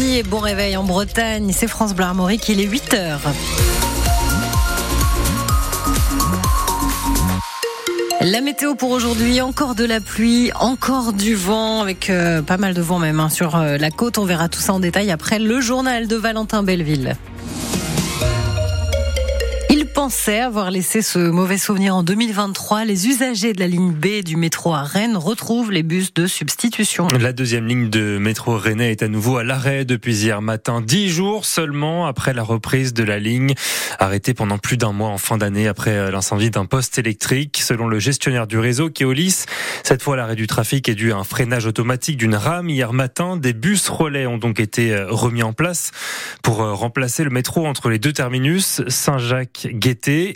et bon réveil en Bretagne. C'est France Bleu Armorique, il est 8 heures. La météo pour aujourd'hui, encore de la pluie, encore du vent, avec euh, pas mal de vent même hein, sur euh, la côte. On verra tout ça en détail après le journal de Valentin Belleville pensait avoir laissé ce mauvais souvenir en 2023. Les usagers de la ligne B du métro à Rennes retrouvent les bus de substitution. La deuxième ligne de métro rennais est à nouveau à l'arrêt depuis hier matin. Dix jours seulement après la reprise de la ligne, arrêtée pendant plus d'un mois en fin d'année après l'incendie d'un poste électrique. Selon le gestionnaire du réseau, Keolis, cette fois l'arrêt du trafic est dû à un freinage automatique d'une rame. Hier matin, des bus relais ont donc été remis en place pour remplacer le métro entre les deux terminus, Saint-Jacques,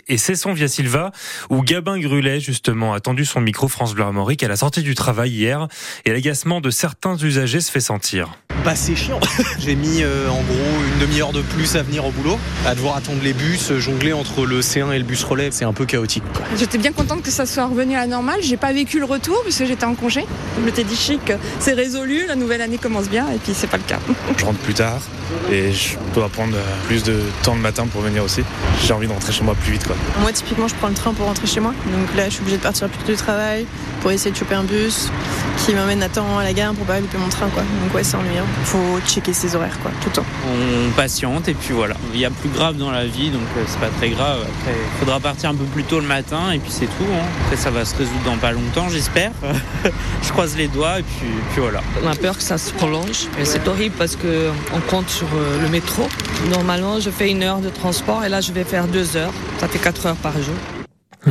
et c'est son Via Silva où Gabin Grulet justement a tendu son micro France Bleu Armorique à la sortie du travail hier et l'agacement de certains usagers se fait sentir. Bah c'est chiant. J'ai mis euh, en gros une demi-heure de plus à venir au boulot, à devoir attendre les bus, jongler entre le C1 et le bus relais, c'est un peu chaotique. J'étais bien contente que ça soit revenu à la normale. J'ai pas vécu le retour parce que j'étais en congé. Je m'étais dit chic, c'est résolu, la nouvelle année commence bien et puis c'est pas le cas. Je rentre plus tard et je dois prendre plus de temps le matin pour venir aussi. J'ai envie de rentrer chez moi plus vite quoi. Moi typiquement je prends le train pour rentrer chez moi. Donc là je suis obligée de partir plus tôt du travail pour essayer de choper un bus qui m'amène à temps à la gare pour pas louper mon train quoi. Donc ouais c'est ennuyant. Faut checker ses horaires quoi tout le temps. On patiente et puis voilà. Il y a plus grave dans la vie donc euh, c'est pas très grave. Après il faudra partir un peu plus tôt le matin et puis c'est tout. Hein. Après ça va se résoudre dans pas longtemps j'espère. je croise les doigts et puis, puis, voilà. On a peur que ça se prolonge et c'est horrible parce que on compte sur euh, le métro. Normalement je fais une heure de transport et là je vais faire deux heures. Ça fait quatre heures par jour.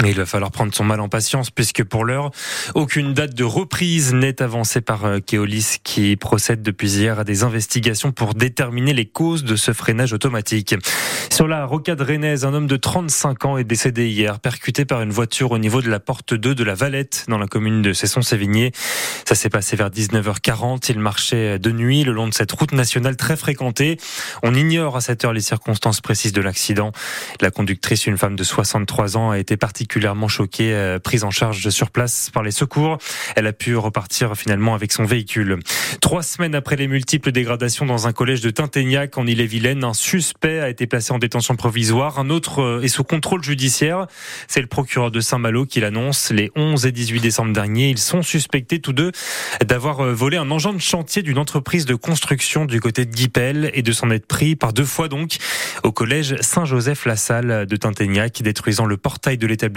Mais il va falloir prendre son mal en patience puisque pour l'heure, aucune date de reprise n'est avancée par euh, Keolis qui procède depuis hier à des investigations pour déterminer les causes de ce freinage automatique. Sur la rocade rennaise, un homme de 35 ans est décédé hier, percuté par une voiture au niveau de la porte 2 de la Valette dans la commune de Cesson-Sévigné. Ça s'est passé vers 19h40. Il marchait de nuit le long de cette route nationale très fréquentée. On ignore à cette heure les circonstances précises de l'accident. La conductrice, une femme de 63 ans, a été partie particulièrement choquée, euh, prise en charge sur place par les secours. Elle a pu repartir finalement avec son véhicule. Trois semaines après les multiples dégradations dans un collège de Tinténiac en Ille-et-Vilaine, un suspect a été placé en détention provisoire. Un autre euh, est sous contrôle judiciaire. C'est le procureur de Saint-Malo qui l'annonce. Les 11 et 18 décembre dernier, ils sont suspectés tous deux d'avoir euh, volé un engin de chantier d'une entreprise de construction du côté de Guipel et de s'en être pris par deux fois donc au collège Saint-Joseph-la-Salle de Tinténiac, détruisant le portail de l'établissement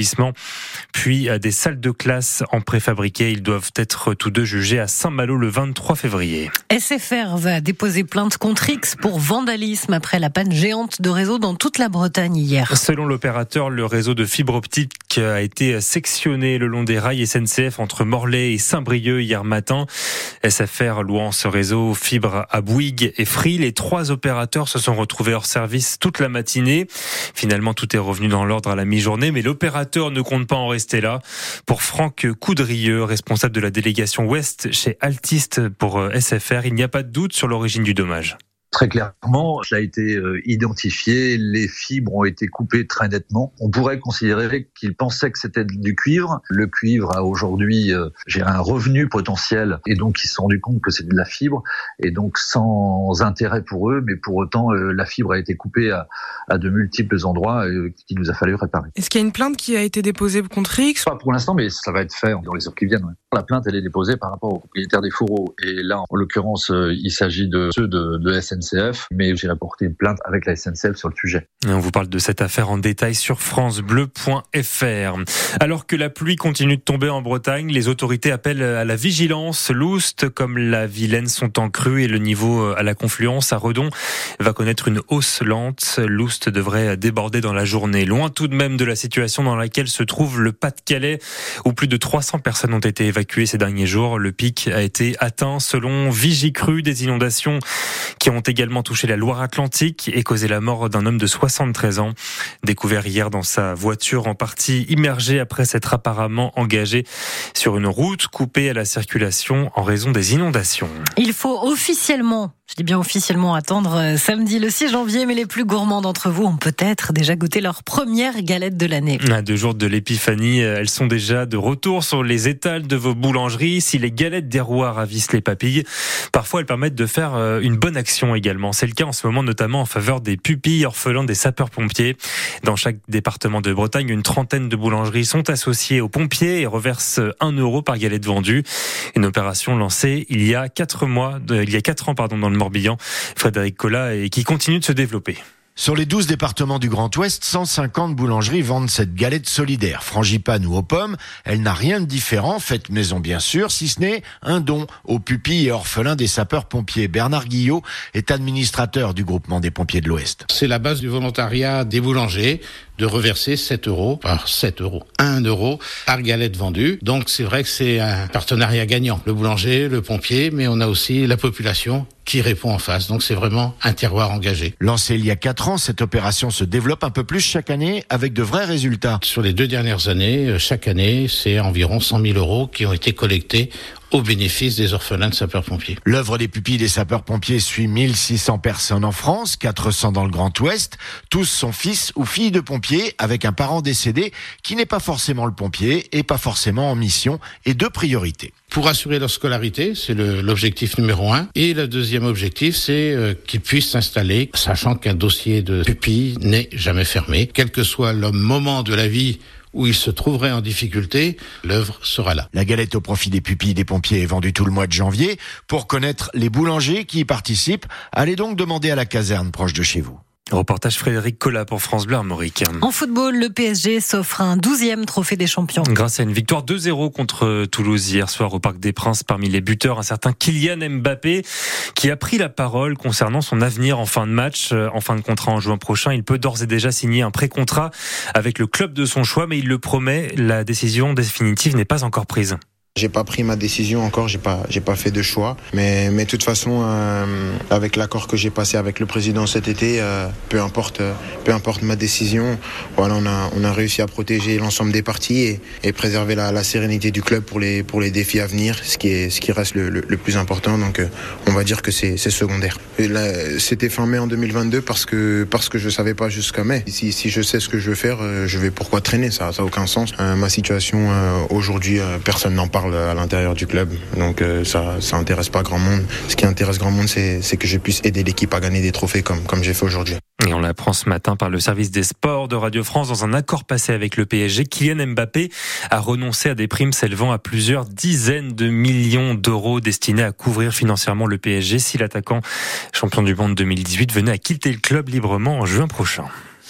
puis des salles de classe en préfabriqué. Ils doivent être tous deux jugés à Saint-Malo le 23 février. SFR va déposer plainte contre X pour vandalisme après la panne géante de réseau dans toute la Bretagne hier. Selon l'opérateur, le réseau de fibre optique a été sectionné le long des rails SNCF entre Morlaix et Saint-Brieuc hier matin. SFR louant ce réseau fibre à Bouygues et Free, les trois opérateurs se sont retrouvés hors service toute la matinée. Finalement, tout est revenu dans l'ordre à la mi-journée, mais l'opérateur ne compte pas en rester là. Pour Franck Coudrieux, responsable de la délégation Ouest chez Altiste pour euh, SFR, il n'y a pas de doute sur l'origine du dommage. Très clairement, ça a été euh, identifié, les fibres ont été coupées très nettement. On pourrait considérer qu'ils pensaient que c'était du cuivre. Le cuivre a aujourd'hui euh, j'ai un revenu potentiel et donc ils se sont rendus compte que c'est de la fibre et donc sans intérêt pour eux, mais pour autant euh, la fibre a été coupée à, à de multiples endroits qu'il nous a fallu réparer. Est-ce qu'il y a une plainte qui a été déposée contre X? Pas pour l'instant, mais ça va être fait dans les heures qui viennent. La plainte elle est déposée par rapport aux propriétaires des fourreaux et là en l'occurrence il s'agit de ceux de, de SNC mais j'ai rapporté une plainte avec la SNCF sur le sujet. on vous parle de cette affaire en détail sur francebleu.fr. Alors que la pluie continue de tomber en Bretagne, les autorités appellent à la vigilance. Loust comme la Vilaine sont en crue et le niveau à la confluence à Redon va connaître une hausse lente. Loust devrait déborder dans la journée. Loin tout de même de la situation dans laquelle se trouve le Pas-de-Calais où plus de 300 personnes ont été évacuées ces derniers jours. Le pic a été atteint selon Vigicru des inondations qui ont également touché la Loire-Atlantique et causé la mort d'un homme de 73 ans, découvert hier dans sa voiture en partie immergée après s'être apparemment engagé sur une route coupée à la circulation en raison des inondations. Il faut officiellement Je dis bien officiellement attendre euh, samedi le 6 janvier, mais les plus gourmands d'entre vous ont peut-être déjà goûté leur première galette de l'année. À deux jours de l'épiphanie, euh, elles sont déjà de retour sur les étals de vos boulangeries. Si les galettes des rois ravissent les papilles, parfois elles permettent de faire euh, une bonne action également. C'est le cas en ce moment notamment en faveur des pupilles orphelins des sapeurs-pompiers. Dans chaque département de Bretagne, une trentaine de boulangeries sont associées aux pompiers et reversent un euro par galette vendue. Une opération lancée il y a quatre mois, il y a quatre ans pardon dans le Morbihan, Frédéric Collat, et qui continue de se développer. Sur les 12 départements du Grand Ouest, 150 boulangeries vendent cette galette solidaire. Frangipane ou aux pommes, elle n'a rien de différent, faite maison bien sûr, si ce n'est un don aux pupilles et orphelins des sapeurs-pompiers. Bernard Guillot est administrateur du groupement des pompiers de l'Ouest. C'est la base du volontariat des boulangers de reverser 7 euros, par 7 euros, 1 euro par galette vendue. Donc c'est vrai que c'est un partenariat gagnant. Le boulanger, le pompier, mais on a aussi la population qui répond en face. Donc c'est vraiment un terroir engagé. Lancé il y a 4 ans, cette opération se développe un peu plus chaque année avec de vrais résultats. Sur les deux dernières années, euh, chaque année, c'est environ 100 000 euros qui ont été collectés au bénéfice des orphelins de sapeurs-pompiers. L'œuvre des pupilles des sapeurs-pompiers suit 1600 personnes en France, 400 dans le Grand Ouest. Tous sont fils ou filles de pompiers avec un parent décédé qui n'est pas forcément le pompier et pas forcément en mission et de priorité. Pour assurer leur scolarité, c'est l'objectif numéro un. Et le deuxième objectif, c'est euh, qu'ils puissent s'installer, sachant qu'un dossier de pupille n'est jamais fermé. Quel que soit le moment de la vie où il se trouverait en difficulté, l'œuvre sera là. La galette au profit des pupilles des pompiers est vendue tout le mois de janvier. Pour connaître les boulangers qui y participent, allez donc demander à la caserne proche de chez vous. Reportage Frédéric Collat pour France Bleu Armorique. En football, le PSG s'offre un douzième trophée des champions. Grâce à une victoire 2-0 contre Toulouse hier soir au Parc des Princes, parmi les buteurs, un certain Kylian Mbappé qui a pris la parole concernant son avenir en fin de match, en fin de contrat en juin prochain. Il peut d'ores et déjà signer un pré-contrat avec le club de son choix, mais il le promet, la décision définitive n'est pas encore prise. J'ai pas pris ma décision encore, j'ai pas, j'ai pas fait de choix. Mais, mais de toute façon, euh, avec l'accord que j'ai passé avec le président cet été, euh, peu importe, peu importe ma décision, voilà, on a, on a réussi à protéger l'ensemble des parties et, préserver la, la, sérénité du club pour les, pour les défis à venir, ce qui est, ce qui reste le, le, plus important. Donc, euh, on va dire que c'est, c'est secondaire. C'était fin mai en 2022 parce que, parce que je savais pas jusqu'à mai. Si, si je sais ce que je veux faire, euh, je vais pourquoi traîner Ça, ça a aucun sens. Euh, ma situation aujourd'hui, personne n'en parle à l'intérieur du club. Donc euh, ça, ça intéresse pas grand monde. Ce qui intéresse grand monde, c'est que je puisse aider l'équipe à gagner des trophées comme, comme j'ai fait aujourd'hui. Et on l'apprend ce matin par le service des sports de Radio France dans un accord passé avec le PSG. Kylian Mbappé a renoncé à des primes s'élevant à plusieurs dizaines de millions d'euros destinés à couvrir financièrement le PSG si l'attaquant champion du monde 2018 venait à quitter le club librement en juin prochain.